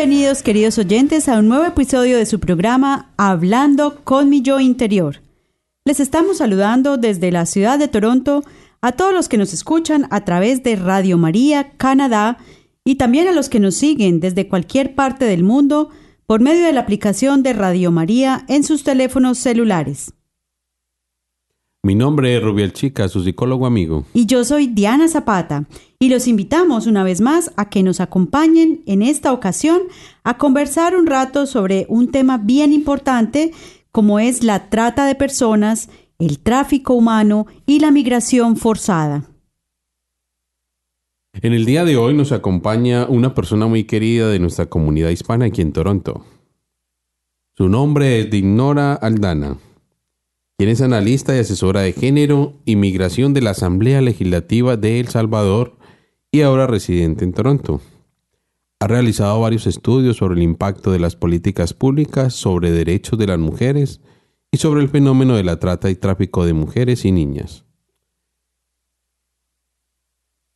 Bienvenidos queridos oyentes a un nuevo episodio de su programa Hablando con mi yo interior. Les estamos saludando desde la ciudad de Toronto a todos los que nos escuchan a través de Radio María Canadá y también a los que nos siguen desde cualquier parte del mundo por medio de la aplicación de Radio María en sus teléfonos celulares. Mi nombre es Rubiel Chica, su psicólogo amigo. Y yo soy Diana Zapata, y los invitamos una vez más a que nos acompañen en esta ocasión a conversar un rato sobre un tema bien importante como es la trata de personas, el tráfico humano y la migración forzada. En el día de hoy nos acompaña una persona muy querida de nuestra comunidad hispana aquí en Toronto. Su nombre es Dignora Aldana quien es analista y asesora de género y migración de la Asamblea Legislativa de El Salvador y ahora residente en Toronto. Ha realizado varios estudios sobre el impacto de las políticas públicas sobre derechos de las mujeres y sobre el fenómeno de la trata y tráfico de mujeres y niñas.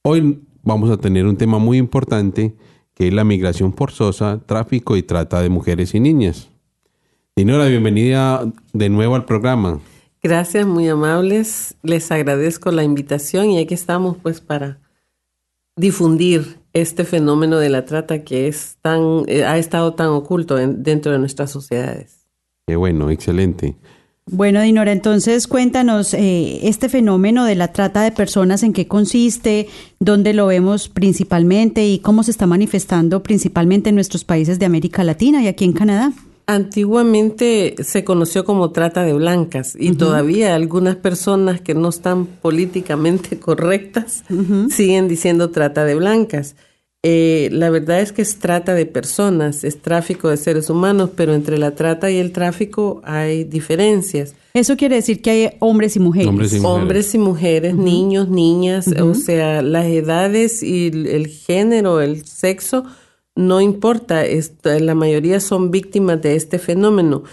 Hoy vamos a tener un tema muy importante que es la migración forzosa, tráfico y trata de mujeres y niñas. Dinora, bienvenida de nuevo al programa. Gracias, muy amables. Les agradezco la invitación y aquí estamos pues para difundir este fenómeno de la trata que es tan, eh, ha estado tan oculto dentro de nuestras sociedades. Qué bueno, excelente. Bueno, Dinora, entonces cuéntanos eh, este fenómeno de la trata de personas, en qué consiste, dónde lo vemos principalmente y cómo se está manifestando principalmente en nuestros países de América Latina y aquí en Canadá. Antiguamente se conoció como trata de blancas y todavía algunas personas que no están políticamente correctas siguen diciendo trata de blancas. Eh, la verdad es que es trata de personas, es tráfico de seres humanos, pero entre la trata y el tráfico hay diferencias. Eso quiere decir que hay hombres y mujeres. Hombres y mujeres, niños, niñas, o sea, las edades y el género, el sexo no importa, la mayoría son víctimas de este fenómeno.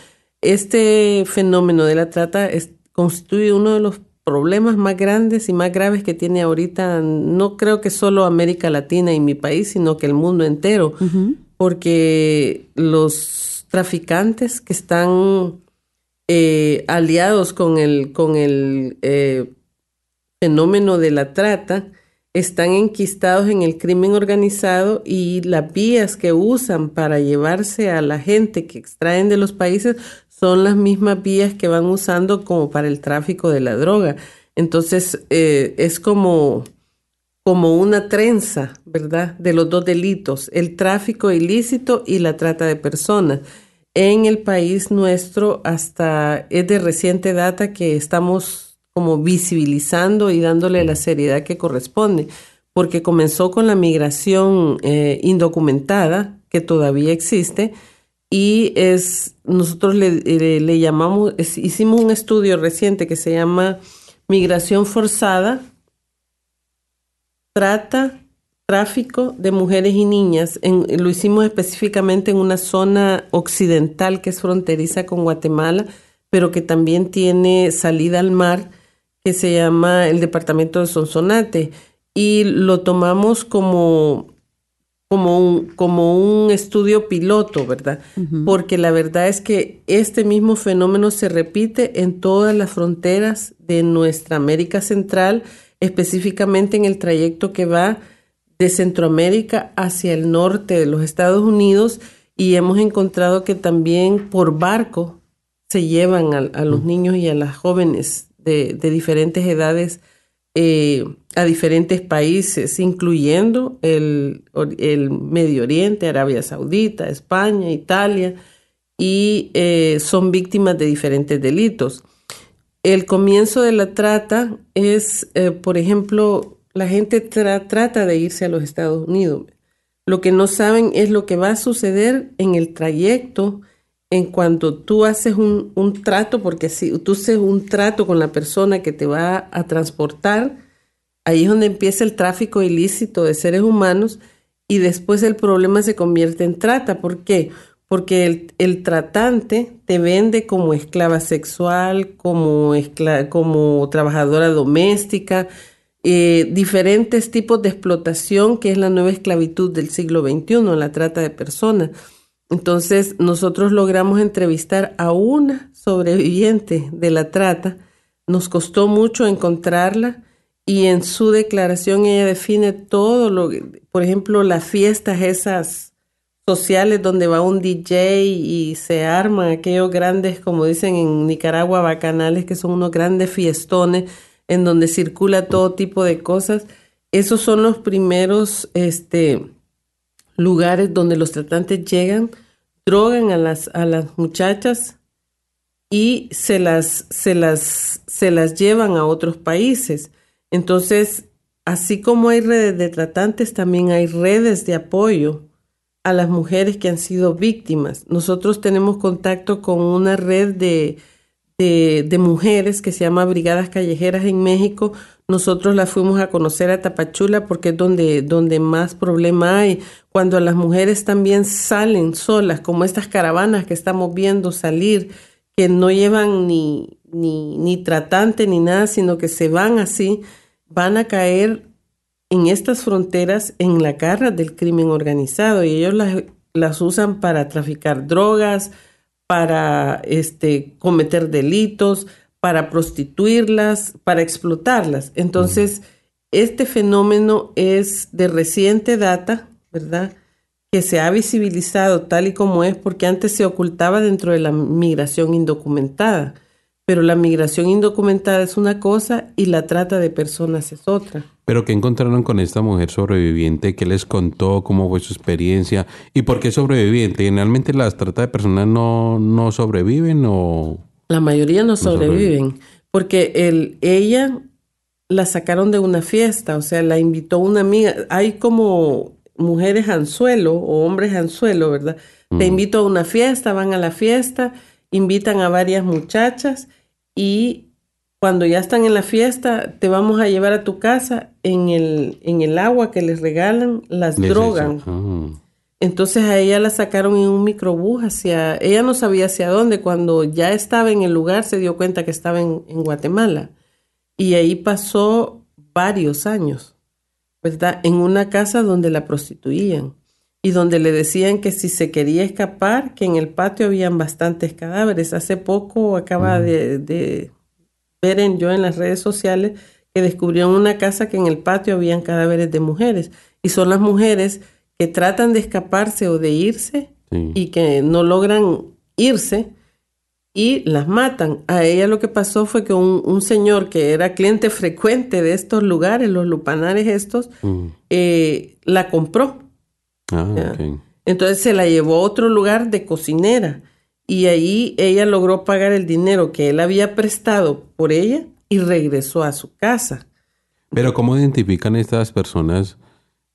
Este fenómeno de la trata constituye uno de los problemas más grandes y más graves que tiene ahorita, no creo que solo América Latina y mi país, sino que el mundo entero, porque los traficantes que están eh, aliados con el, con el eh, fenómeno de la trata, están enquistados en el crimen organizado y las vías que usan para llevarse a la gente que extraen de los países son las mismas vías que van usando como para el tráfico de la droga. Entonces eh, es como, como una trenza, ¿verdad? De los dos delitos, el tráfico ilícito y la trata de personas. En el país nuestro hasta es de reciente data que estamos como visibilizando y dándole la seriedad que corresponde, porque comenzó con la migración eh, indocumentada, que todavía existe, y es, nosotros le, llamamos, hicimos un estudio reciente que se llama Migración Forzada, Trata, Tráfico de Mujeres y Niñas. lo hicimos específicamente en una zona occidental que es fronteriza con Guatemala, pero que también tiene salida al mar que se llama el departamento de Sonsonate y lo tomamos como como un, como un estudio piloto, ¿verdad? Porque la verdad es que este mismo fenómeno se repite en todas las fronteras de nuestra América Central, específicamente en el trayecto que va de Centroamérica hacia el norte de los Estados Unidos y hemos encontrado que también por barco se llevan a, los niños y a las jóvenes de, diferentes edades eh, a diferentes países, incluyendo el, Medio Oriente, Arabia Saudita, España, Italia, y eh, son víctimas de diferentes delitos. El comienzo de la trata es, eh, por ejemplo, la gente trata de irse a los Estados Unidos. Lo que no saben es lo que va a suceder en el trayecto en cuanto tú haces un, trato, porque si tú haces un trato con la persona que te va a transportar, ahí es donde empieza el tráfico ilícito de seres humanos y después el problema se convierte en trata. ¿Por qué? Porque el, tratante te vende como esclava sexual, como, como trabajadora doméstica, eh, diferentes tipos de explotación, que es la nueva esclavitud del siglo XXI, la trata de personas. Entonces nosotros logramos entrevistar a una sobreviviente de la trata. Nos costó mucho encontrarla y en su declaración ella define todo lo, por ejemplo, las fiestas esas sociales donde va un DJ y se arman aquellos grandes, como dicen en Nicaragua, bacanales, que son unos grandes fiestones en donde circula todo tipo de cosas. Esos son los primeros, este, lugares donde los tratantes llegan, drogan a las, a las muchachas y se las, se, las, se las llevan a otros países. Entonces, así como hay redes de tratantes, también hay redes de apoyo a las mujeres que han sido víctimas. Nosotros tenemos contacto con una red de, de, de, mujeres que se llama Brigadas Callejeras en México, nosotros la fuimos a conocer a Tapachula porque es donde, donde más problema hay. Cuando las mujeres también salen solas, como estas caravanas que estamos viendo salir, que no llevan ni, ni, ni tratante ni nada, sino que se van así, van a caer en estas fronteras en la garra del crimen organizado y ellos las, las usan para traficar drogas, para este, cometer delitos, para prostituirlas, para explotarlas. Entonces, este fenómeno es de reciente data, ¿verdad? Que se ha visibilizado tal y como es porque antes se ocultaba dentro de la migración indocumentada. Pero la migración indocumentada es una cosa y la trata de personas es otra. ¿Pero qué encontraron con esta mujer sobreviviente? ¿Qué les contó? ¿Cómo fue su experiencia? ¿Y por qué sobreviviente? Generalmente las trata de personas no, no sobreviven o... La mayoría no sobreviven, porque el, ella la sacaron de una fiesta, o sea, la invitó una amiga. Hay como mujeres anzuelo o hombres anzuelo, ¿verdad? Te invito a una fiesta, van a la fiesta, invitan a varias muchachas y cuando ya están en la fiesta, te vamos a llevar a tu casa en el, en el agua que les regalan, las drogan. Entonces a ella la sacaron en un microbús hacia, ella no sabía hacia dónde, cuando ya estaba en el lugar se dio cuenta que estaba en, Guatemala. Y ahí pasó varios años, ¿verdad? En una casa donde la prostituían y donde le decían que si se quería escapar, que en el patio habían bastantes cadáveres. Hace poco acaba de, de, ver en, yo en las redes sociales que descubrieron una casa que en el patio habían cadáveres de mujeres. Y son las mujeres que tratan de escaparse o de irse y que no logran irse y las matan. A ella lo que pasó fue que un, señor que era cliente frecuente de estos lugares, los lupanares estos, mm. eh, la compró. Ah, Entonces se la llevó a otro lugar de cocinera y ahí ella logró pagar el dinero que él había prestado por ella y regresó a su casa. Pero ¿cómo identifican estas personas?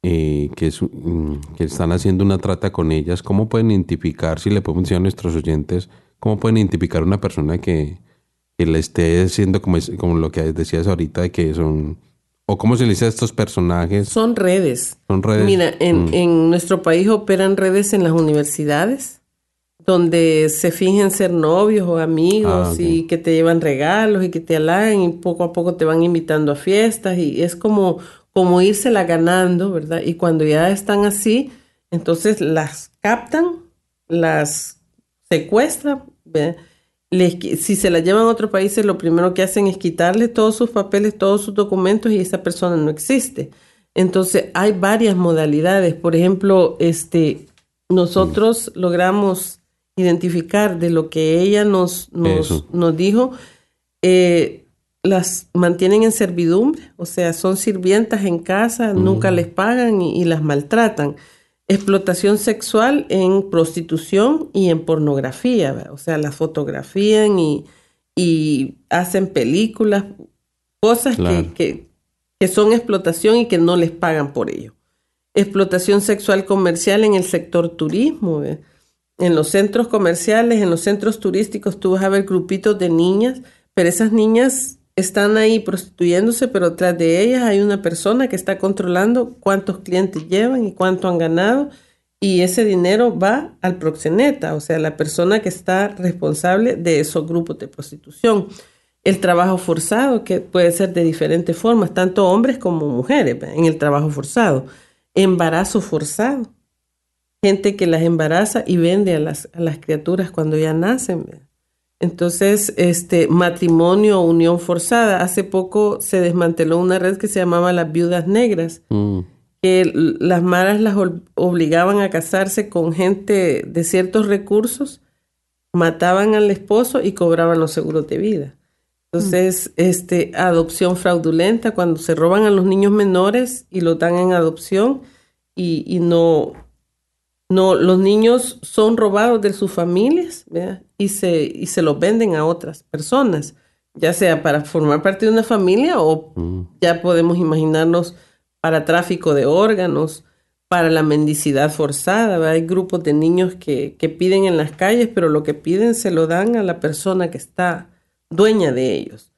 Eh, que, mm, que están haciendo una trata con ellas, ¿cómo pueden identificar, si le podemos decir a nuestros oyentes, cómo pueden identificar una persona que, le esté haciendo como, como lo que decías ahorita, que son, o cómo se le dice a estos personajes? Son redes. Son redes. Mira, en, mm. en nuestro país operan redes en las universidades, donde se fingen ser novios o amigos ah, y que te llevan regalos y que te halagan y poco a poco te van invitando a fiestas y es como como írsela ganando, ¿verdad? Y cuando ya están así, entonces las captan, las secuestran, si se la llevan a otro país, lo primero que hacen es quitarle todos sus papeles, todos sus documentos y esa persona no existe. Entonces hay varias modalidades. Por ejemplo, este, nosotros logramos identificar de lo que ella nos, nos, nos dijo, eh, las mantienen en servidumbre, o sea, son sirvientas en casa, nunca les pagan y, las maltratan. Explotación sexual en prostitución y en pornografía, o sea, las fotografían y, hacen películas, cosas que, que, son explotación y que no les pagan por ello. Explotación sexual comercial en el sector turismo. En los centros comerciales, en los centros turísticos, tú vas a ver grupitos de niñas, pero esas niñas están ahí prostituyéndose, pero tras de ellas hay una persona que está controlando cuántos clientes llevan y cuánto han ganado. Y ese dinero va al proxeneta, o sea, la persona que está responsable de esos grupos de prostitución. El trabajo forzado, que puede ser de diferentes formas, tanto hombres como mujeres, en el trabajo forzado. Embarazo forzado. Gente que las embaraza y vende a las, a las criaturas cuando ya nacen. Entonces, este matrimonio o unión forzada. Hace poco se desmanteló una red que se llamaba las viudas negras, mm. que las maras las obligaban a casarse con gente de ciertos recursos, mataban al esposo y cobraban los seguros de vida. Entonces, mm. este adopción fraudulenta, cuando se roban a los niños menores y los dan en adopción y, y no no, los niños son robados de sus familias y se, y se los venden a otras personas, ya sea para formar parte de una familia o mm. ya podemos imaginarnos para tráfico de órganos, para la mendicidad forzada. Hay grupos de niños que, que piden en las calles, pero lo que piden se lo dan a la persona que está dueña de ellos.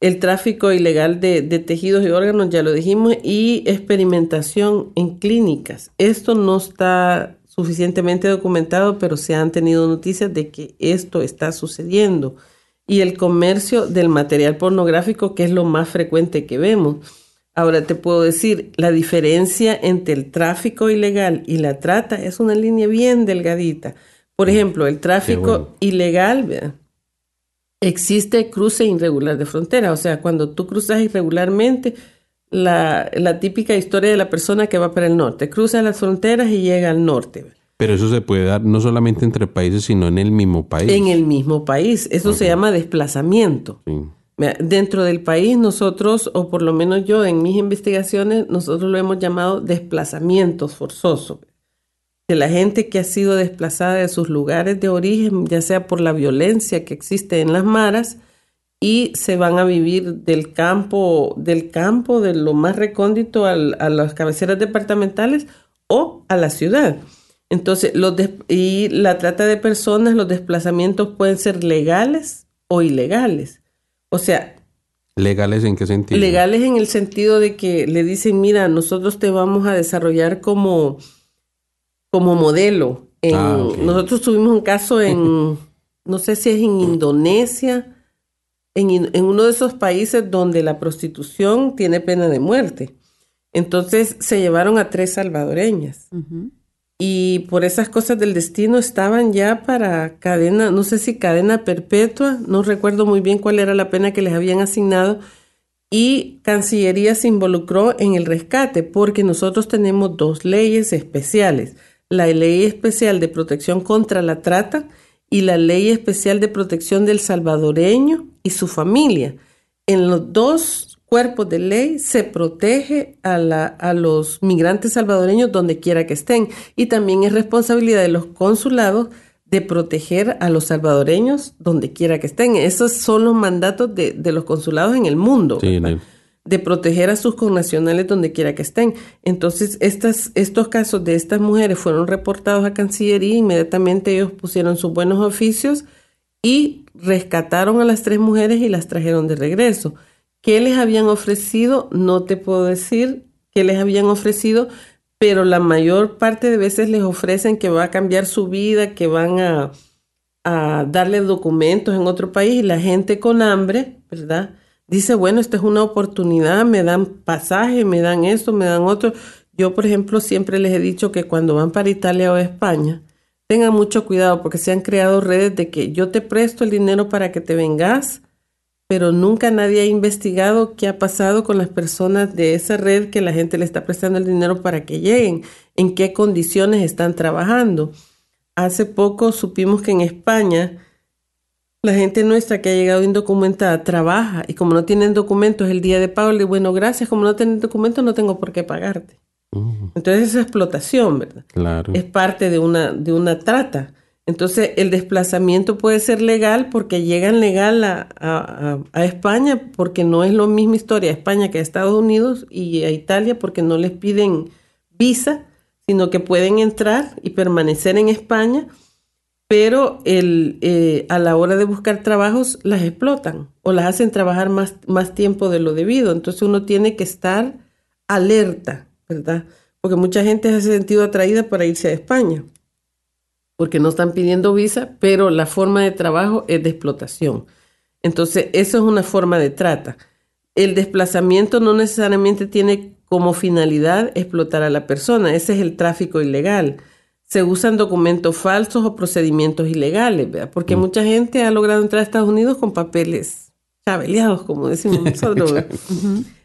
El tráfico ilegal de, de, tejidos y órganos, ya lo dijimos, y experimentación en clínicas. Esto no está suficientemente documentado, pero se han tenido noticias de que esto está sucediendo. Y el comercio del material pornográfico, que es lo más frecuente que vemos. Ahora te puedo decir, la diferencia entre el tráfico ilegal y la trata es una línea bien delgadita. Por ejemplo, el tráfico ilegal, existe cruce irregular de frontera. O sea, cuando tú cruzas irregularmente, la, típica historia de la persona que va para el norte, cruza las fronteras y llega al norte. Pero eso se puede dar no solamente entre países, sino en el mismo país. En el mismo país. Eso se llama desplazamiento. Dentro del país nosotros, o por lo menos yo en mis investigaciones, nosotros lo hemos llamado desplazamientos forzosos. De la gente que ha sido desplazada de sus lugares de origen, ya sea por la violencia que existe en las maras, y se van a vivir del campo, del campo, de lo más recóndito a las cabeceras departamentales o a la ciudad. Entonces, los y la trata de personas, los desplazamientos pueden ser legales o ilegales. O sea... ¿Legales en qué sentido? Legales en el sentido de que le dicen, mira, nosotros te vamos a desarrollar como, como modelo. Ah, nosotros tuvimos un caso en, no sé si es en Indonesia, en, uno de esos países donde la prostitución tiene pena de muerte. Entonces se llevaron a tres salvadoreñas. Y por esas cosas del destino estaban ya para cadena, no sé si cadena perpetua, no recuerdo muy bien cuál era la pena que les habían asignado. Y Cancillería se involucró en el rescate porque nosotros tenemos dos leyes especiales. La ley especial de protección contra la trata y la Ley Especial de Protección del Salvadoreño y su familia. En los dos cuerpos de ley se protege a, la, a los migrantes salvadoreños donde quiera que estén y también es responsabilidad de los consulados de proteger a los salvadoreños donde quiera que estén. Esos son los mandatos de, de los consulados en el mundo. Sí, de proteger a sus connacionales donde quiera que estén. Entonces, estos casos de estas mujeres fueron reportados a Cancillería, inmediatamente ellos pusieron sus buenos oficios y rescataron a las tres mujeres y las trajeron de regreso. ¿Qué les habían ofrecido? No te puedo decir qué les habían ofrecido, pero la mayor parte de veces les ofrecen que va a cambiar su vida, que van a, a darle documentos en otro país y la gente con hambre, ¿verdad? Dice, bueno, esta es una oportunidad, me dan pasaje, me dan esto, me dan otro. Yo, por ejemplo, siempre les he dicho que cuando van para Italia o España, tengan mucho cuidado porque se han creado redes de que yo te presto el dinero para que te vengas, pero nunca nadie ha investigado qué ha pasado con las personas de esa red que la gente le está prestando el dinero para que lleguen, en qué condiciones están trabajando hace poco supimos que en España la gente nuestra que ha llegado indocumentada trabaja y como no tienen documentos el día de pago, le digo, bueno, gracias, como no tienen documentos no tengo por qué pagarte. Entonces esa explotación, ¿verdad? Claro. Es parte de una, de una trata. Entonces el desplazamiento puede ser legal porque llegan legal a, a, a, España porque no es lo misma historia a España que a Estados Unidos y a Italia porque no les piden visa, sino que pueden entrar y permanecer en España pero el, eh, a la hora de buscar trabajos las explotan o las hacen trabajar más, más tiempo de lo debido. Entonces uno tiene que estar alerta, ¿verdad? Porque mucha gente se ha sentido atraída para irse a España, porque no están pidiendo visa, pero la forma de trabajo es de explotación. Entonces, eso es una forma de trata. El desplazamiento no necesariamente tiene como finalidad explotar a la persona, ese es el tráfico ilegal se usan documentos falsos o procedimientos ilegales, ¿verdad? Porque mm. mucha gente ha logrado entrar a Estados Unidos con papeles chabeleados, como decimos nosotros.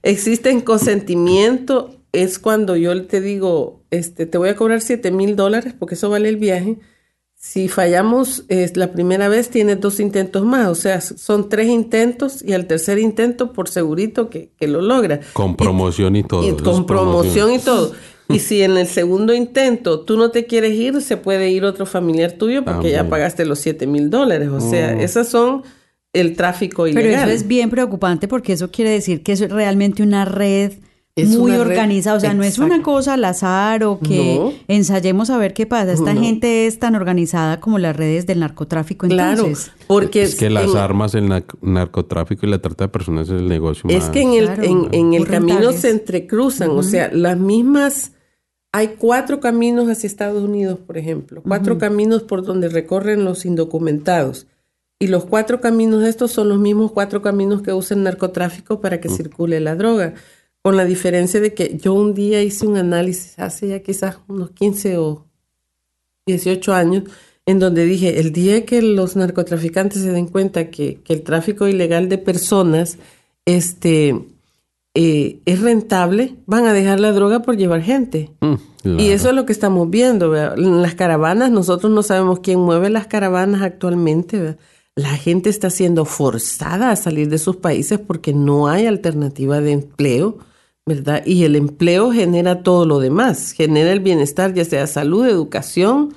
Existen consentimiento, es cuando yo te digo, este, te voy a cobrar 7 mil dólares porque eso vale el viaje. Si fallamos es la primera vez, tienes dos intentos más, o sea, son tres intentos y al tercer intento, por segurito que, que lo logra. Con promoción y, todo. con promoción y todo. Y si en el segundo intento tú no te quieres ir, se puede ir otro familiar tuyo porque ya pagaste los 7 mil dólares. O sea, mm. esas son el tráfico ilegal. Pero eso es bien preocupante porque eso quiere decir que es realmente una red muy organizada, o sea, no es una cosa al azar o que ensayemos a ver qué pasa. Esta gente es tan organizada como las redes del narcotráfico. Entonces. Claro, porque es que las armas, el narcotráfico y la trata de personas es el negocio. Es que en el, en, el camino se entrecruzan, o sea, las mismas hay cuatro caminos hacia Estados Unidos, por ejemplo, cuatro caminos por donde recorren los indocumentados. Y los cuatro caminos estos son los mismos cuatro caminos que usa el narcotráfico para que circule la droga, con la diferencia de que yo un día hice un análisis hace ya quizás unos 15 o 18 años, en donde dije, el día que los narcotraficantes se den cuenta que, que el tráfico ilegal de personas este, eh, es rentable, van a dejar la droga por llevar gente. Mm, y eso es lo que estamos viendo. En las caravanas, nosotros no sabemos quién mueve las caravanas actualmente. La gente está siendo forzada a salir de sus países porque no hay alternativa de empleo, ¿verdad? Y el empleo genera todo lo demás, genera el bienestar, ya sea salud, educación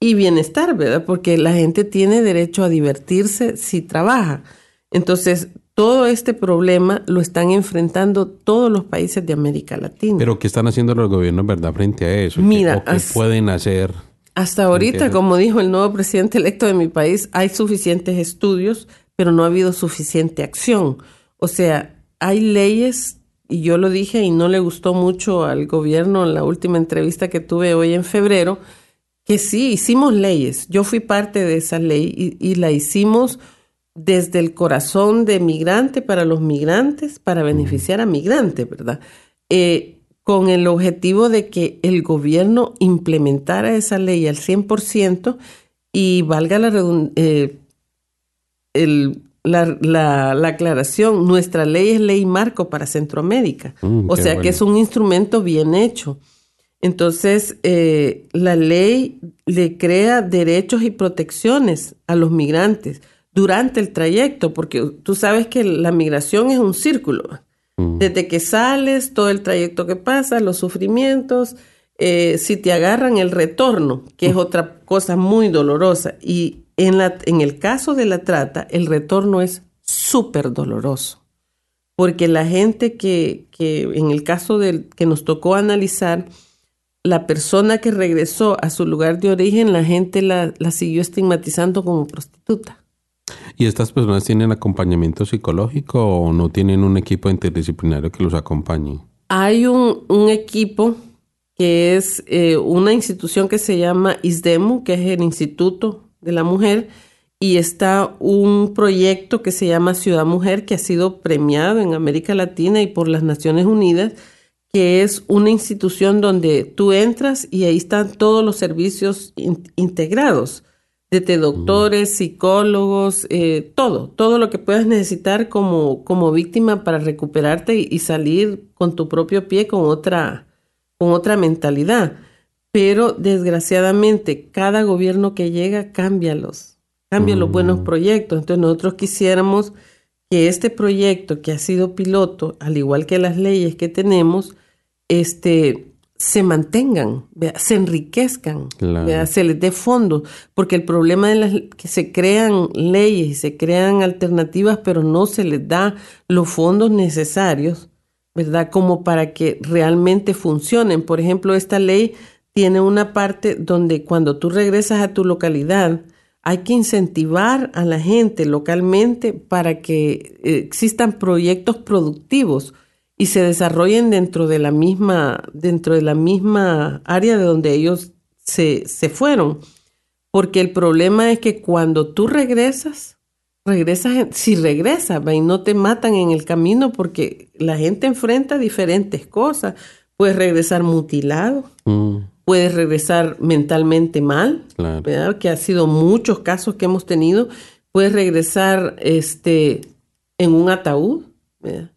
y bienestar, ¿verdad? Porque la gente tiene derecho a divertirse si trabaja. Entonces, todo este problema lo están enfrentando todos los países de América Latina. Pero ¿qué están haciendo los gobiernos, verdad, frente a eso? Mira, ¿Qué, pueden hacer? Hasta ahorita, como dijo el nuevo presidente electo de mi país, hay suficientes estudios, pero no ha habido suficiente acción. O sea, hay leyes, y yo lo dije y no le gustó mucho al gobierno en la última entrevista que tuve hoy en febrero, que sí, hicimos leyes. Yo fui parte de esa ley y, y la hicimos desde el corazón de migrante para los migrantes, para beneficiar a migrantes, ¿verdad? Eh, con el objetivo de que el gobierno implementara esa ley al 100% y valga la, eh, la, la, aclaración, nuestra ley es ley marco para Centroamérica, mm, o sea que es un instrumento bien hecho. Entonces, eh, la ley le crea derechos y protecciones a los migrantes durante el trayecto, porque tú sabes que la migración es un círculo. Mm. Desde que sales, todo el trayecto que pasa, los sufrimientos, eh, si te agarran el retorno, que es otra cosa muy dolorosa. Y en, la, en el caso de la trata, el retorno es súper doloroso. Porque la gente que, que, en el caso del que nos tocó analizar, la persona que regresó a su lugar de origen, la gente la, la siguió estigmatizando como prostituta. ¿Y estas personas tienen acompañamiento psicológico o no tienen un equipo interdisciplinario que los acompañe? Hay un, equipo que es eh, una institución que se llama ISDEMU, que es el Instituto de la Mujer, y está un proyecto que se llama Ciudad Mujer, que ha sido premiado en América Latina y por las Naciones Unidas, que es una institución donde tú entras y ahí están todos los servicios integrados desde doctores, psicólogos, eh, todo, todo lo que puedas necesitar como, como víctima para recuperarte y, salir con tu propio pie con otra, con otra mentalidad. pero desgraciadamente cada gobierno que llega cambia los, cambia los buenos Mm. proyectos. Entonces nosotros quisiéramos que este proyecto que ha sido piloto, al igual que las leyes que tenemos, este, se mantengan, se enriquezcan, se les dé fondos, porque el problema de las que se crean leyes y se crean alternativas, pero no se les da los fondos necesarios, ¿verdad? Como para que realmente funcionen. Por ejemplo, esta ley tiene una parte donde cuando tú regresas a tu localidad, hay que incentivar a la gente localmente para que eh, existan proyectos productivos y se desarrollen dentro de la misma, dentro de la misma área de donde ellos se, se fueron. Porque el problema es que cuando tú regresas, regresas, si regresas, ¿va? y no te matan en el camino porque la gente enfrenta diferentes cosas. Puedes regresar mutilado, Mm, puedes regresar mentalmente mal, claro. que ha sido muchos casos que hemos tenido. Puedes regresar este, en un ataúd. ¿verdad?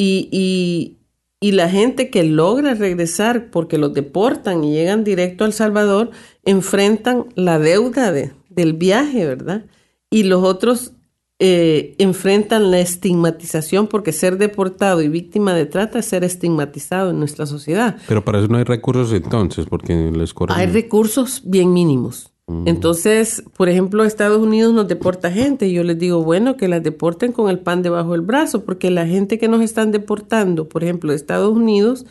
Y, y, y la gente que logra regresar porque los deportan y llegan directo a El Salvador, enfrentan la deuda de- del viaje, ¿verdad? Y los otros eh, enfrentan la estigmatización porque ser deportado y víctima de trata es ser estigmatizado en nuestra sociedad. Pero para eso no hay recursos entonces, porque les cobran. Hay recursos bien mínimos. Entonces, por ejemplo, Estados Unidos nos deporta gente y yo les digo, bueno, que las deporten con el pan debajo del brazo, porque la gente que nos están deportando, por ejemplo, de Estados Unidos,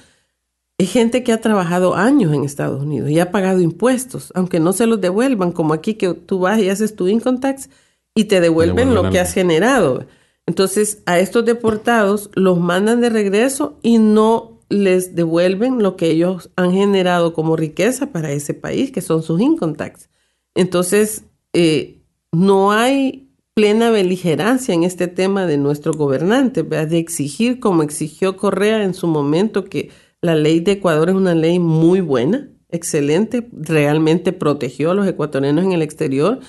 es gente que ha trabajado años en Estados Unidos y ha pagado impuestos, aunque no se los devuelvan, como aquí que tú vas y haces tu income tax y te devuelven Devuelven lo que has generado. Entonces, a estos deportados los mandan de regreso y no les devuelven lo que ellos han generado como riqueza para ese país, que son sus income tax. Entonces, eh, no hay plena beligerancia en este tema de nuestro gobernante, ¿verdad? de exigir, como exigió Correa en su momento, que la ley de Ecuador es una ley muy buena, excelente, realmente protegió a los ecuatorianos en el exterior.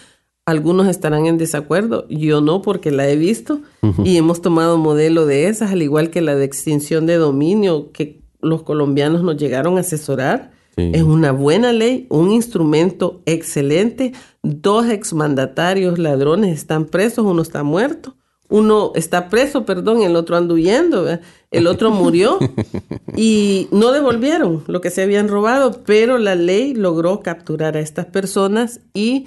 Algunos estarán en desacuerdo, yo no porque la he visto y hemos tomado modelo de esas, al igual que la de extinción de dominio que los colombianos nos llegaron a asesorar. Sí. Es una buena ley, un instrumento excelente. Dos exmandatarios ladrones están presos, uno está muerto. Uno está preso, perdón, el otro anda huyendo, ¿verdad? el otro murió y no devolvieron lo que se habían robado, pero la ley logró capturar a estas personas y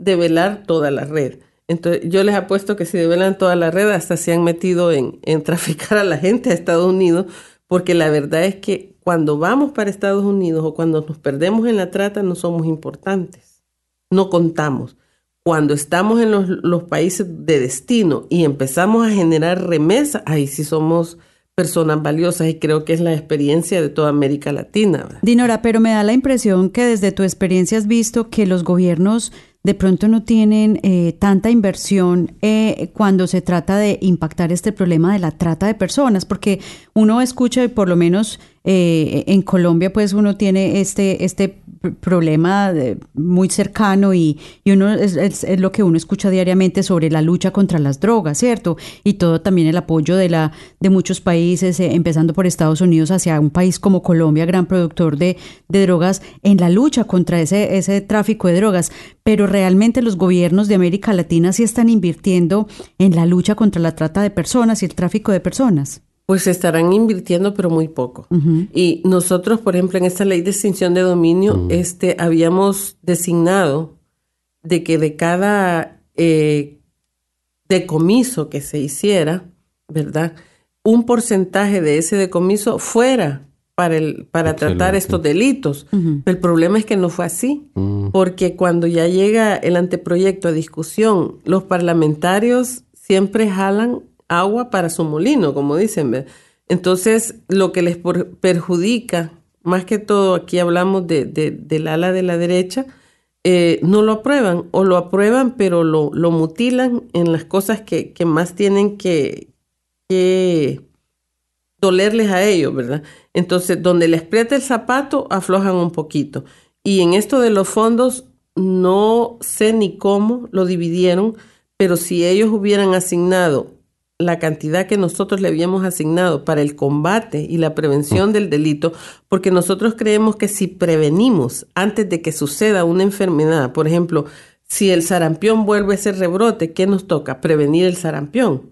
develar toda la red. Entonces, yo les apuesto que si develan toda la red, hasta se han metido en, en traficar a la gente a Estados Unidos, porque la verdad es que cuando vamos para Estados Unidos o cuando nos perdemos en la trata, no somos importantes, no contamos. Cuando estamos en los, países de destino y empezamos a generar remesas, ahí sí somos personas valiosas y creo que es la experiencia de toda América Latina. Dinora, pero me da la impresión que desde tu experiencia has visto que los gobiernos de pronto no tienen eh, tanta inversión eh, cuando se trata de impactar este problema de la trata de personas, porque uno escucha y por lo menos eh, en Colombia pues uno tiene este, este pr- problema muy cercano y, y uno es, es- es lo que uno escucha diariamente sobre la lucha contra las drogas, ¿cierto? Y todo también el apoyo de, la, de muchos países, eh, empezando por Estados Unidos, hacia un país como Colombia, gran productor de, de drogas, en la lucha contra ese, ese tráfico de drogas. Pero realmente los gobiernos de América Latina sí están invirtiendo en la lucha contra la trata de personas y el tráfico de personas. Pues se estarán invirtiendo, pero muy poco. Y nosotros, por ejemplo, en esta ley de extinción de dominio, este, habíamos designado de que de cada eh, decomiso que se hiciera, ¿verdad? Un porcentaje de ese decomiso fuera para, el, para tratar estos delitos. El problema es que no fue así, Mm, porque cuando ya llega el anteproyecto a discusión, los parlamentarios siempre jalan agua para su molino, como dicen. Entonces, lo que les perjudica, más que todo, aquí hablamos de, de- del ala de la derecha, eh, no lo aprueban o lo aprueban, pero lo, lo mutilan en las cosas que, que más tienen que, que dolerles a ellos, ¿verdad? Entonces, donde les aprieta el zapato, aflojan un poquito. Y en esto de los fondos, no sé ni cómo lo dividieron, pero si ellos hubieran asignado la cantidad que nosotros le habíamos asignado para el combate y la prevención del delito, porque nosotros creemos que si prevenimos antes de que suceda una enfermedad, por ejemplo, si el sarampión vuelve a ser rebrote, ¿qué nos toca? Prevenir el sarampión,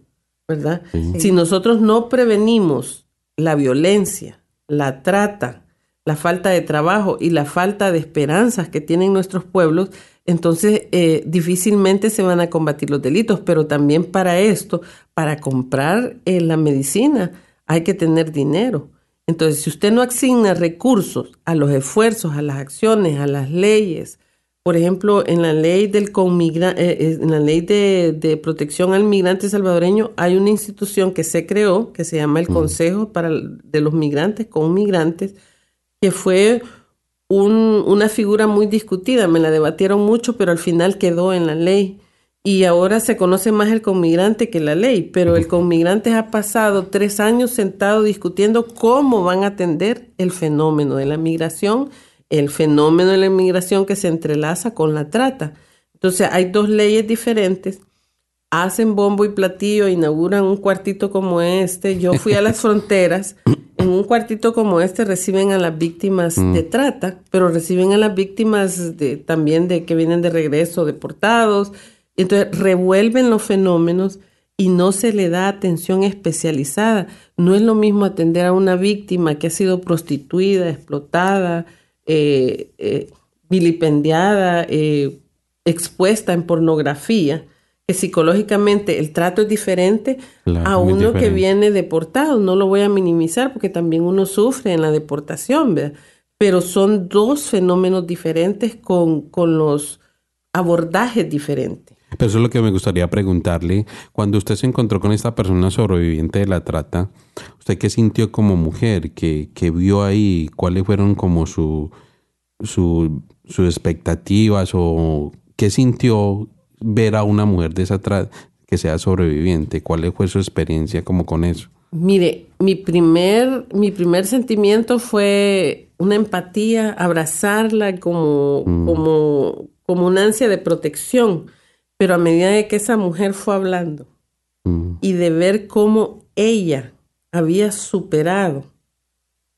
¿verdad? Si nosotros no prevenimos la violencia, la trata, la falta de trabajo y la falta de esperanzas que tienen nuestros pueblos, entonces eh, difícilmente se van a combatir los delitos, pero también para esto, para comprar eh, la medicina, hay que tener dinero. Entonces, si usted no asigna recursos a los esfuerzos, a las acciones, a las leyes, por ejemplo, en la ley del eh, en la ley de, protección al migrante salvadoreño hay una institución que se creó que se llama el Consejo para de los migrantes con migrantes, que fue una figura muy discutida, me la debatieron mucho, pero al final quedó en la ley. Y ahora se conoce más el conmigrante que la ley, pero el conmigrante ha pasado tres años sentado discutiendo cómo van a atender el fenómeno de la migración, el fenómeno de la migración que se entrelaza con la trata. Entonces hay dos leyes diferentes, hacen bombo y platillo, inauguran un cuartito como este. Yo fui a las fronteras en un cuartito como este reciben a las víctimas mm. de trata, pero reciben a las víctimas de, también de que vienen de regreso, deportados. Entonces revuelven los fenómenos y no se le da atención especializada. No es lo mismo atender a una víctima que ha sido prostituida, explotada, eh, eh, vilipendiada, eh, expuesta en pornografía, que psicológicamente el trato es diferente a uno que viene deportado. No lo voy a minimizar porque también uno sufre en la deportación, ¿verdad? Pero son dos fenómenos diferentes con, con los abordajes diferentes. Pero eso es lo que me gustaría preguntarle. Cuando usted se encontró con esta persona sobreviviente de la trata, ¿usted qué sintió como mujer? ¿Qué, qué vio ahí? ¿Cuáles fueron como su, su, sus expectativas o qué sintió ver a una mujer de esa que sea sobreviviente? ¿Cuál fue su experiencia como con eso? Mire, mi primer, mi primer sentimiento fue una empatía, abrazarla como, mm. como, como una ansia de protección, pero a medida de que esa mujer fue hablando mm. y de ver cómo ella había superado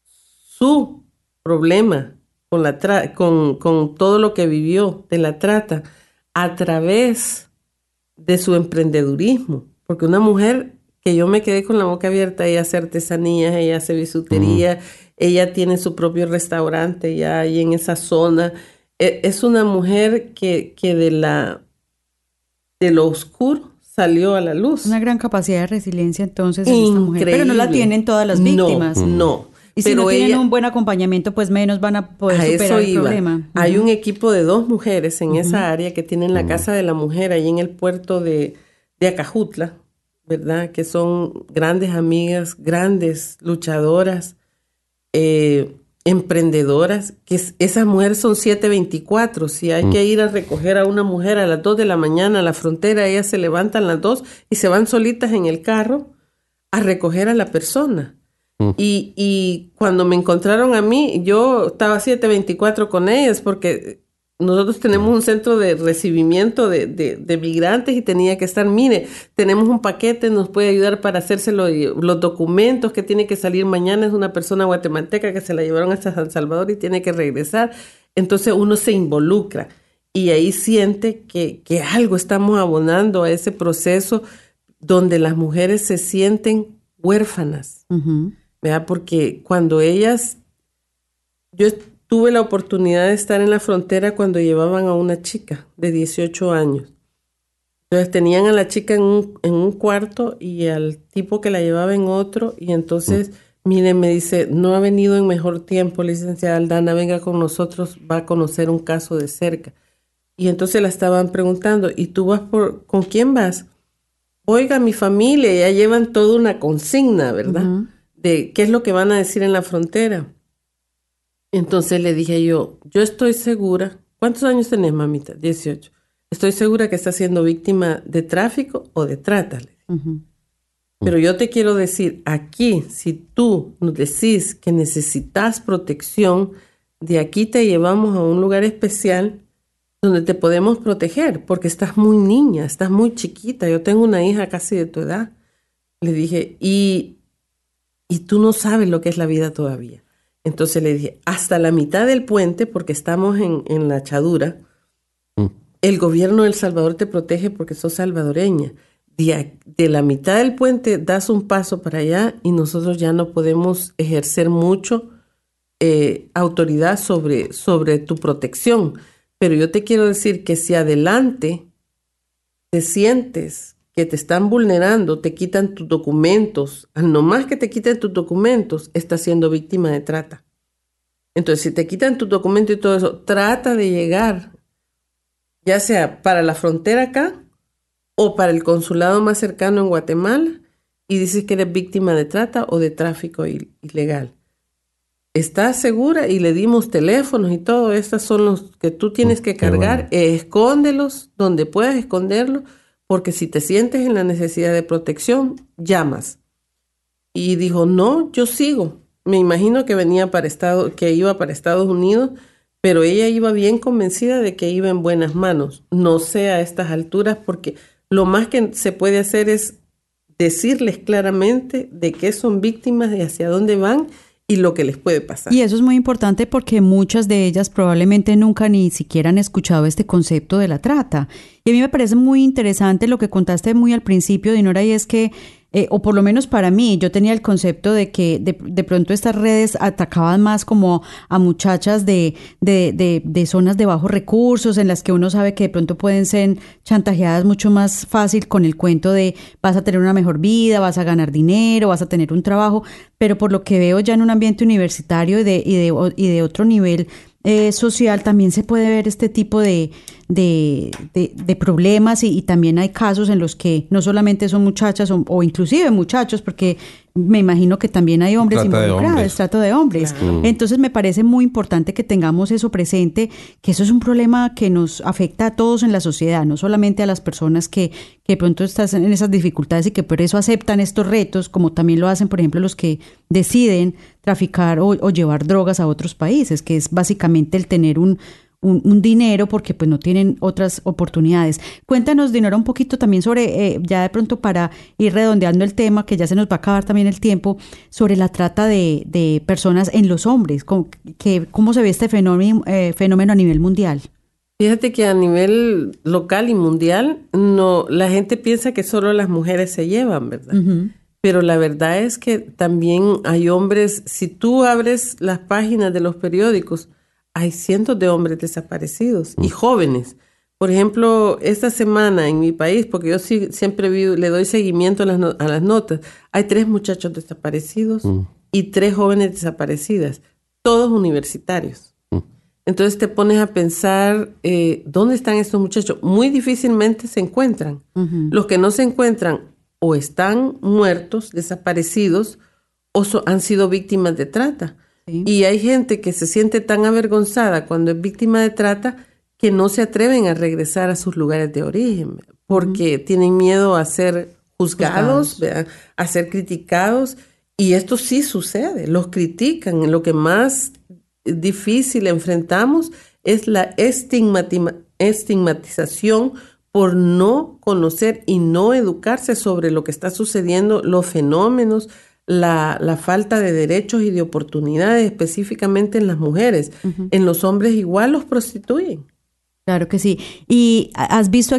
su problema con, la con, con todo lo que vivió de la trata, a través de su emprendedurismo, porque una mujer que yo me quedé con la boca abierta, ella hace artesanías, ella hace bisutería, ella tiene su propio restaurante ya ahí en esa zona. E, es una mujer que, que de, la, de lo oscuro salió a la luz. Una gran capacidad de resiliencia entonces en esta mujer, pero no la tienen todas las víctimas. No, no. Y si no tienen un buen acompañamiento, pues menos van a poder superar el problema. Hay un equipo de dos mujeres en esa área que tienen la Casa de la Mujer ahí en el puerto de, de Acajutla, ¿verdad? Que son grandes amigas, grandes luchadoras, eh, emprendedoras, que esas mujeres son 724. Si hay que ir a recoger a una mujer a las 2 de la mañana a la frontera, ellas se levantan las 2 y se van solitas en el carro a recoger a la persona. Mm. Y, y, cuando me encontraron a mí, yo estaba 724 con ellas porque nosotros tenemos un centro de recibimiento de, de, migrantes y tenía que estar, mire, tenemos un paquete, nos puede ayudar para hacerse los documentos que tiene que salir mañana. Es una persona guatemalteca que se la llevaron hasta San Salvador y tiene que regresar. Entonces uno se involucra y ahí siente que, que algo estamos abonando a ese proceso donde las mujeres se sienten huérfanas. Porque cuando ellas, yo tuve la oportunidad de estar en la frontera cuando llevaban a una chica de 18 años. Entonces tenían a la chica en un, en un cuarto y al tipo que la llevaba en otro y entonces, mm. miren, me dice, no ha venido en mejor tiempo, licenciada Aldana, venga con nosotros, va a conocer un caso de cerca. Y entonces la estaban preguntando, ¿y tú vas por, con quién vas? Oiga, mi familia, ya llevan toda una consigna, ¿verdad? De qué es lo que van a decir en la frontera. Entonces le dije yo, yo estoy segura, ¿cuántos años tenés, mamita? 18. Estoy segura que estás siendo víctima de tráfico o de trata. Pero yo te quiero decir, aquí, si tú nos decís que necesitas protección, de aquí te llevamos a un lugar especial donde te podemos proteger, porque estás muy niña, estás muy chiquita. Yo tengo una hija casi de tu edad. Le dije, y, y tú no sabes lo que es la vida todavía. Entonces le dije, hasta la mitad del puente, porque estamos en, en la chadura, Mm. el gobierno de El Salvador te protege porque sos salvadoreña. De la mitad del puente das un paso para allá y nosotros ya no podemos ejercer mucho eh, autoridad sobre, sobre tu protección. Pero yo te quiero decir que si adelante te sientes que te están vulnerando, te quitan tus documentos, al no más que te quiten tus documentos, estás siendo víctima de trata. Entonces, si te quitan tus documentos y todo eso, trata de llegar, ya sea para la frontera acá o para el consulado más cercano en Guatemala, y dices que eres víctima de trata o de tráfico il- ilegal. ¿Estás segura? Y le dimos teléfonos y todo. Estos son los que tú tienes que Qué cargar. Eh, escóndelos donde puedas esconderlos, porque si te sientes en la necesidad de protección, llamas. Y dijo, no, yo sigo. Me imagino que venía para Estado, que iba para Estados Unidos, pero ella iba bien convencida de que iba en buenas manos. No sé a estas alturas, porque lo más que se puede hacer es decirles claramente de qué son víctimas y hacia dónde van y lo que les puede pasar. Y eso es muy importante porque muchas de ellas probablemente nunca ni siquiera han escuchado este concepto de la trata. Y a mí me parece muy interesante lo que contaste muy al principio, Dinora, y es que, eh, o por lo menos para mí, yo tenía el concepto de que de, de pronto estas redes atacaban más como a muchachas de, de, de, zonas de bajos recursos, en las que uno sabe que de pronto pueden ser chantajeadas mucho más fácil con el cuento de vas a tener una mejor vida, vas a ganar dinero, vas a tener un trabajo, pero por lo que veo ya en un ambiente universitario y de, y de, y otro nivel eh, social también se puede ver este tipo de, de, de, de problemas y, y, también hay casos en los que no solamente son muchachas o, o, inclusive muchachos, porque me imagino que también hay hombres Trata de involucrados, hombres. trato de hombres. Claro. Entonces me parece muy importante que tengamos eso presente, que eso es un problema que nos afecta a todos en la sociedad, no solamente a las personas que, que de pronto están en esas dificultades y que por eso aceptan estos retos, como también lo hacen, por ejemplo, los que deciden traficar o, o llevar drogas a otros países, que es básicamente el tener un, un, un, dinero porque pues no tienen otras oportunidades. Cuéntanos, Dinora, un poquito también sobre, eh, ya de pronto para ir redondeando el tema, que ya se nos va a acabar también el tiempo, sobre la trata de, de personas en los hombres, cómo, que, cómo se ve este fenómeno, eh, fenómeno a nivel mundial. Fíjate que a nivel local y mundial, no, la gente piensa que solo las mujeres se llevan, ¿verdad? Uh -huh. Pero la verdad es que también hay hombres, si tú abres las páginas de los periódicos, hay cientos de hombres desaparecidos y jóvenes. Por ejemplo, esta semana en mi país, porque yo sí, siempre vivo, le doy seguimiento a las, no, a las, notas, hay tres muchachos desaparecidos mm. y tres jóvenes desaparecidas, todos universitarios. Mm. Entonces te pones a pensar, eh, ¿dónde están estos muchachos? Muy difícilmente se encuentran. Uh -huh. Los que no se encuentran o están muertos, desaparecidos, o so, han sido víctimas de trata. Sí. Y hay gente que se siente tan avergonzada cuando es víctima de trata que no se atreven a regresar a sus lugares de origen porque uh -huh. tienen miedo a ser juzgados, a ser criticados. Y esto sí sucede, los critican. Lo que más difícil enfrentamos es la estigmatización por no conocer y no educarse sobre lo que está sucediendo, los fenómenos, la, la, falta de derechos y de oportunidades, específicamente en las mujeres. Uh -huh. En los hombres igual los prostituyen. Claro que sí. ¿Y has visto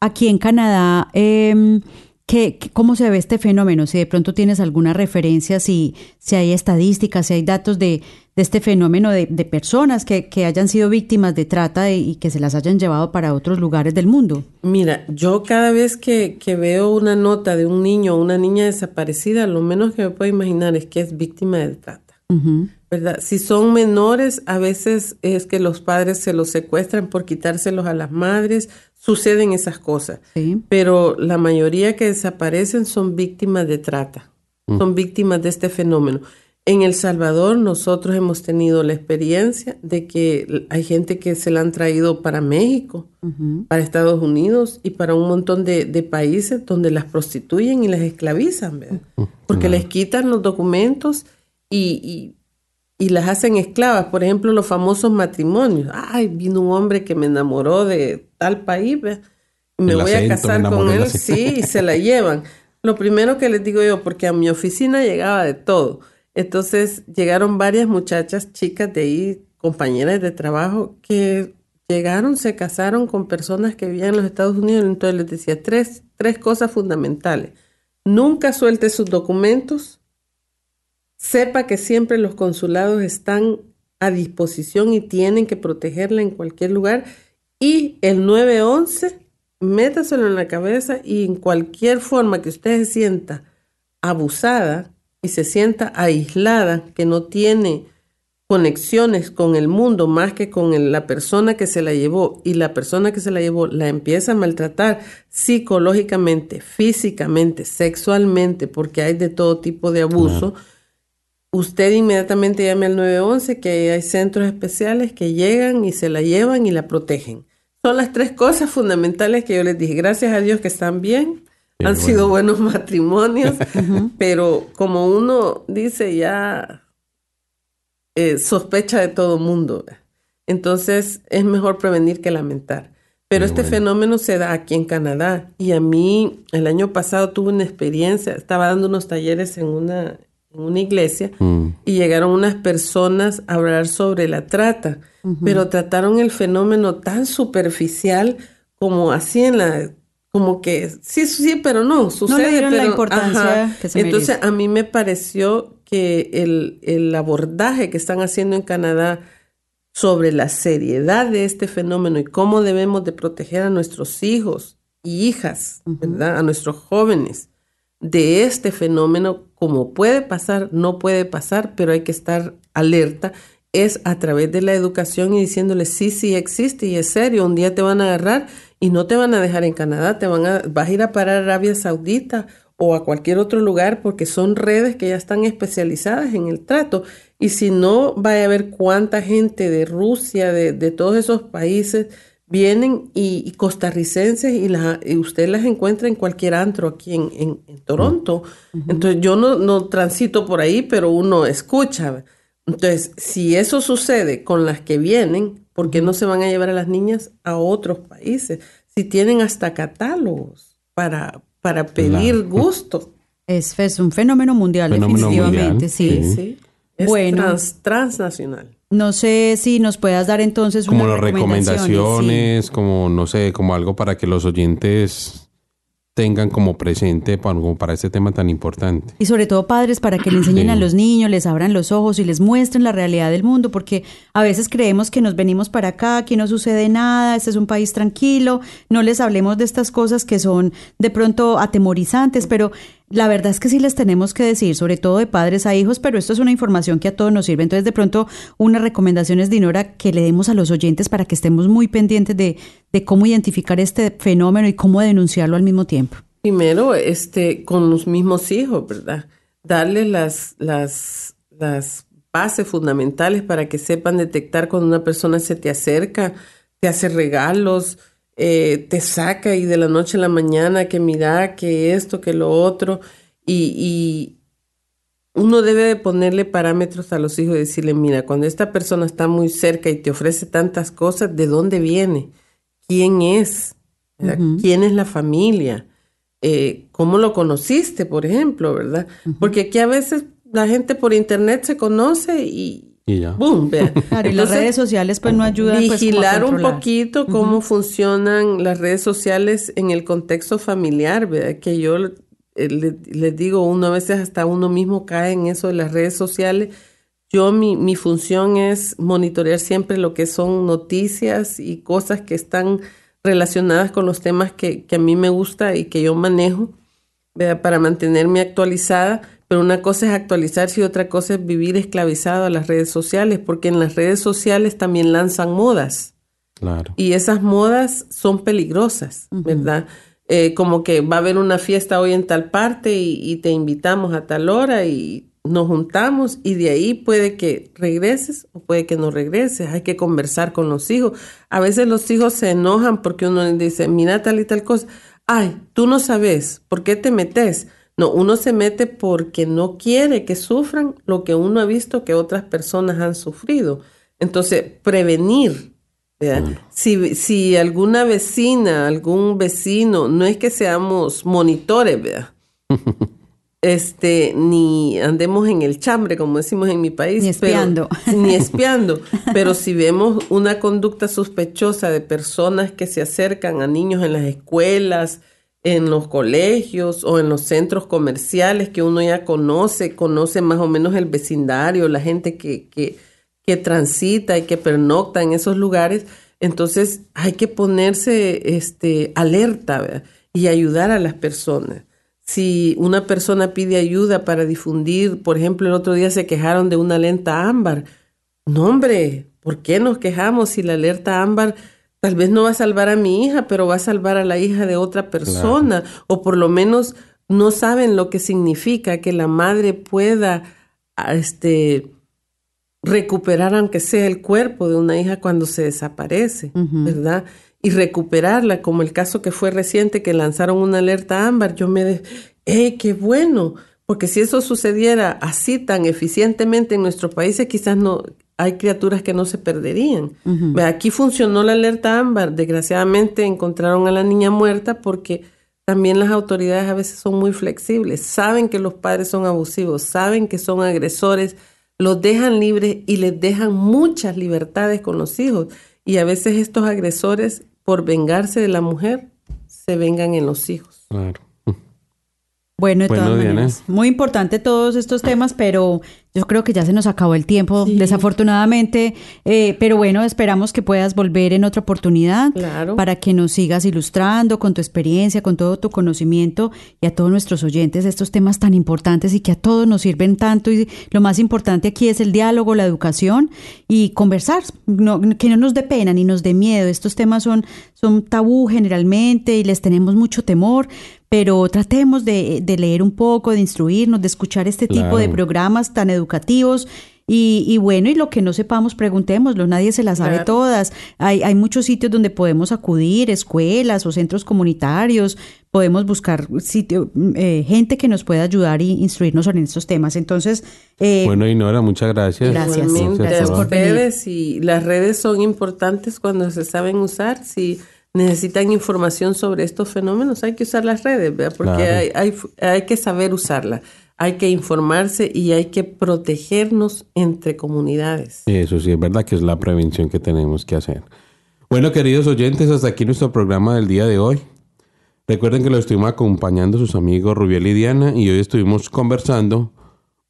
aquí en Canadá eh, que, cómo se ve este fenómeno? Si de pronto tienes alguna referencia, si, si hay estadísticas, si hay datos de, de este fenómeno de, de personas que, que, hayan sido víctimas de trata y, y, que se las hayan llevado para otros lugares del mundo. Mira, yo cada vez que, que veo una nota de un niño o una niña desaparecida, lo menos que me puedo imaginar es que es víctima de trata. Uh -huh. ¿verdad? Si son menores, a veces es que los padres se los secuestran por quitárselos a las madres, suceden esas cosas. Sí. Pero la mayoría que desaparecen son víctimas de trata, mm. son víctimas de este fenómeno. En El Salvador nosotros hemos tenido la experiencia de que hay gente que se la han traído para México, uh -huh. para Estados Unidos y para un montón de, de, países donde las prostituyen y las esclavizan, ¿verdad? Uh -huh. Porque les quitan los documentos y, y y las hacen esclavas. Por ejemplo, los famosos matrimonios. Ay, vino un hombre que me enamoró de tal país, ¿ve? me El voy acento, a casar con él, sí, y se la llevan. Lo primero que les digo yo, porque a mi oficina llegaba de todo. Entonces llegaron varias muchachas, chicas de ahí, compañeras de trabajo, que llegaron, se casaron con personas que vivían en los Estados Unidos. Entonces les decía tres, tres cosas fundamentales. Nunca suelte sus documentos. Sepa que siempre los consulados están a disposición y tienen que protegerla en cualquier lugar. Y el 911, métaselo en la cabeza y en cualquier forma que usted se sienta abusada y se sienta aislada, que no tiene conexiones con el mundo más que con la persona que se la llevó y la persona que se la llevó la empieza a maltratar psicológicamente, físicamente, sexualmente, porque hay de todo tipo de abuso usted inmediatamente llame al 911 que hay centros especiales que llegan y se la llevan y la protegen. Son las tres cosas fundamentales que yo les dije. Gracias a Dios que están bien. Han sido buenos matrimonios, pero como uno dice ya eh, sospecha de todo mundo. Entonces es mejor prevenir que lamentar. Pero este fenómeno se da aquí en Canadá y a mí el año pasado tuve una experiencia, estaba dando unos talleres en una, en una iglesia mm. y llegaron unas personas a hablar sobre la trata, pero trataron el fenómeno tan superficial como así en la como que sí, sí, pero no, sucede. No la importancia que se Entonces a mí me pareció que el, el abordaje que están haciendo en Canadá sobre la seriedad de este fenómeno y cómo debemos de proteger a nuestros hijos y hijas, ¿verdad? A nuestros jóvenes de este fenómeno, como puede pasar, no puede pasar, pero hay que estar alerta, es a través de la educación y diciéndole, sí, sí existe y es serio, un día te van a agarrar y no te van a dejar en Canadá, te van a, vas a ir a parar a Arabia Saudita o a cualquier otro lugar porque son redes que ya están especializadas en el trato. Y si no, vaya a ver cuánta gente de Rusia, de, de todos esos países, vienen y, costarricenses y, la, y, usted las encuentra en cualquier antro aquí en, en, Toronto. Entonces yo no, no, transito por ahí, pero uno escucha. Entonces, si eso sucede con las que vienen, ¿por qué no se van a llevar a las niñas a otros países? Si tienen hasta catálogos para, para pedir gusto. Es, es, un fenómeno mundial, definitivamente, sí. sí. Es bueno, transnacional. No sé si nos puedas dar entonces como las recomendaciones, como no sé, como algo para que los oyentes tengan como presente para, para este tema tan importante. Y sobre todo padres para que le enseñen a los niños, les abran los ojos y les muestren la realidad del mundo, porque a veces creemos que nos venimos para acá, aquí no sucede nada, este es un país tranquilo, no les hablemos de estas cosas que son de pronto atemorizantes, pero la verdad es que sí les tenemos que decir, sobre todo de padres a hijos, pero esto es una información que a todos nos sirve. Entonces, de pronto, unas recomendaciones, Dinora, que le demos a los oyentes para que estemos muy pendientes de, cómo identificar este fenómeno y cómo denunciarlo al mismo tiempo. Primero, este, con los mismos hijos, ¿verdad? Darles las, las, las bases fundamentales para que sepan detectar cuando una persona se te acerca, te hace regalos, eh, te saca y de la noche a la mañana que mira, que esto, que lo otro, y, uno debe de ponerle parámetros a los hijos y decirle, mira, cuando esta persona está muy cerca y te ofrece tantas cosas, ¿de dónde viene? ¿Quién es? ¿Quién es la familia? Eh, ¿Cómo lo conociste, por ejemplo, verdad? Porque aquí a veces la gente por internet se conoce y, y ya. ¡Boom! y las redes sociales pues no ayudan. Pues, vigilar un poquito cómo funcionan las redes sociales en el contexto familiar, ¿verdad? Que yo eh, les digo, uno a veces hasta uno mismo cae en eso de las redes sociales. Yo mi, mi función es monitorear siempre lo que son noticias y cosas que están relacionadas con los temas que, que a mí me gusta y que yo manejo, ¿verdad? Para mantenerme actualizada pero una cosa es actualizarse y otra cosa es vivir esclavizado a las redes sociales, porque en las redes sociales también lanzan modas. Claro. Y esas modas son peligrosas, ¿verdad? Eh, como que va a haber una fiesta hoy en tal parte y, te invitamos a tal hora y nos juntamos y de ahí puede que regreses o puede que no regreses. Hay que conversar con los hijos. A veces los hijos se enojan porque uno les dice, mira tal y tal cosa. Ay, tú no sabes, ¿por qué te metes? No, uno se mete porque no quiere que sufran lo que uno ha visto que otras personas han sufrido. Entonces, prevenir. Si, si alguna vecina, algún vecino, no es que seamos monitores, ¿verdad? este, ni andemos en el chambre, como decimos en mi país. Ni espiando. ni espiando. pero si vemos una conducta sospechosa de personas que se acercan a niños en las escuelas, en los colegios o en los centros comerciales que uno ya conoce, conoce más o menos el vecindario, la gente que, que, transita y que pernocta en esos lugares, entonces hay que ponerse este, alerta y ayudar a las personas si una persona pide ayuda para difundir, por ejemplo, el otro día se quejaron de una alerta ámbar. No, hombre, ¿por qué nos quejamos si la alerta ámbar tal vez no va a salvar a mi hija, pero va a salvar a la hija de otra persona? O por lo menos no saben lo que significa que la madre pueda este, recuperar, aunque sea el cuerpo de una hija cuando se desaparece, ¿verdad? y recuperarla, como el caso que fue reciente que lanzaron una alerta ámbar, yo me ¡eh, qué bueno! Porque si eso sucediera así tan eficientemente en nuestros países, quizás no hay criaturas que no se perderían. Aquí funcionó la alerta ámbar, desgraciadamente encontraron a la niña muerta porque también las autoridades a veces son muy flexibles, saben que los padres son abusivos, saben que son agresores, los dejan libres y les dejan muchas libertades con los hijos. Y a veces estos agresores, por vengarse de la mujer, se vengan en los hijos. Claro. Bueno, de todas maneras, muy importante todos estos temas, pero yo creo que ya se nos acabó el tiempo, desafortunadamente. Eh, pero bueno, esperamos que puedas volver en otra oportunidad para que nos sigas ilustrando con tu experiencia, con todo tu conocimiento y a todos nuestros oyentes estos temas tan importantes y que a todos nos sirven tanto. Y lo más importante aquí es el diálogo, la educación y conversar, que no nos dé pena ni nos dé miedo. Estos temas son, son tabú generalmente y les tenemos mucho temor, pero tratemos de, leer un poco, de instruirnos, de escuchar este tipo de programas tan educativos. Y, bueno, y lo que no sepamos, preguntémoslo, nadie se las sabe todas. Hay, hay muchos sitios donde podemos acudir, escuelas o centros comunitarios, podemos buscar sitio, eh, gente que nos pueda ayudar y instruirnos en estos temas. Entonces, eh, bueno, Inora, muchas gracias. Gracias, gracias por redes y las redes son importantes cuando se saben usar. Si necesitan información sobre estos fenómenos, hay que usar las redes, porque hay, hay, hay, que saber usarlas, hay que informarse y hay que protegernos entre comunidades. Eso sí, es verdad que es la prevención que tenemos que hacer. Bueno, queridos oyentes, hasta aquí nuestro programa del día de hoy. Recuerden que lo estuvimos acompañando sus amigos Rubiel y Diana y hoy estuvimos conversando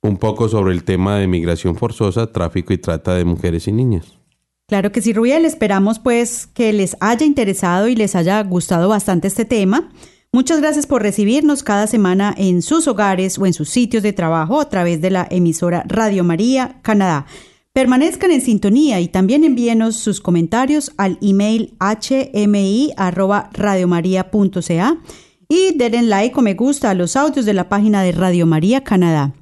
un poco sobre el tema de migración forzosa, tráfico y trata de mujeres y niñas. Claro que sí, Rubiel. Esperamos pues que les haya interesado y les haya gustado bastante este tema. Muchas gracias por recibirnos cada semana en sus hogares o en sus sitios de trabajo a través de la emisora Radio María Canadá. Permanezcan en sintonía y también envíenos sus comentarios al email hmi@radiomaria.ca y denle like o me gusta a los audios de la página de Radio María Canadá.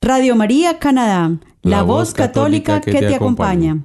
Radio María Canadá, la, voz católica, que, te, acompaña.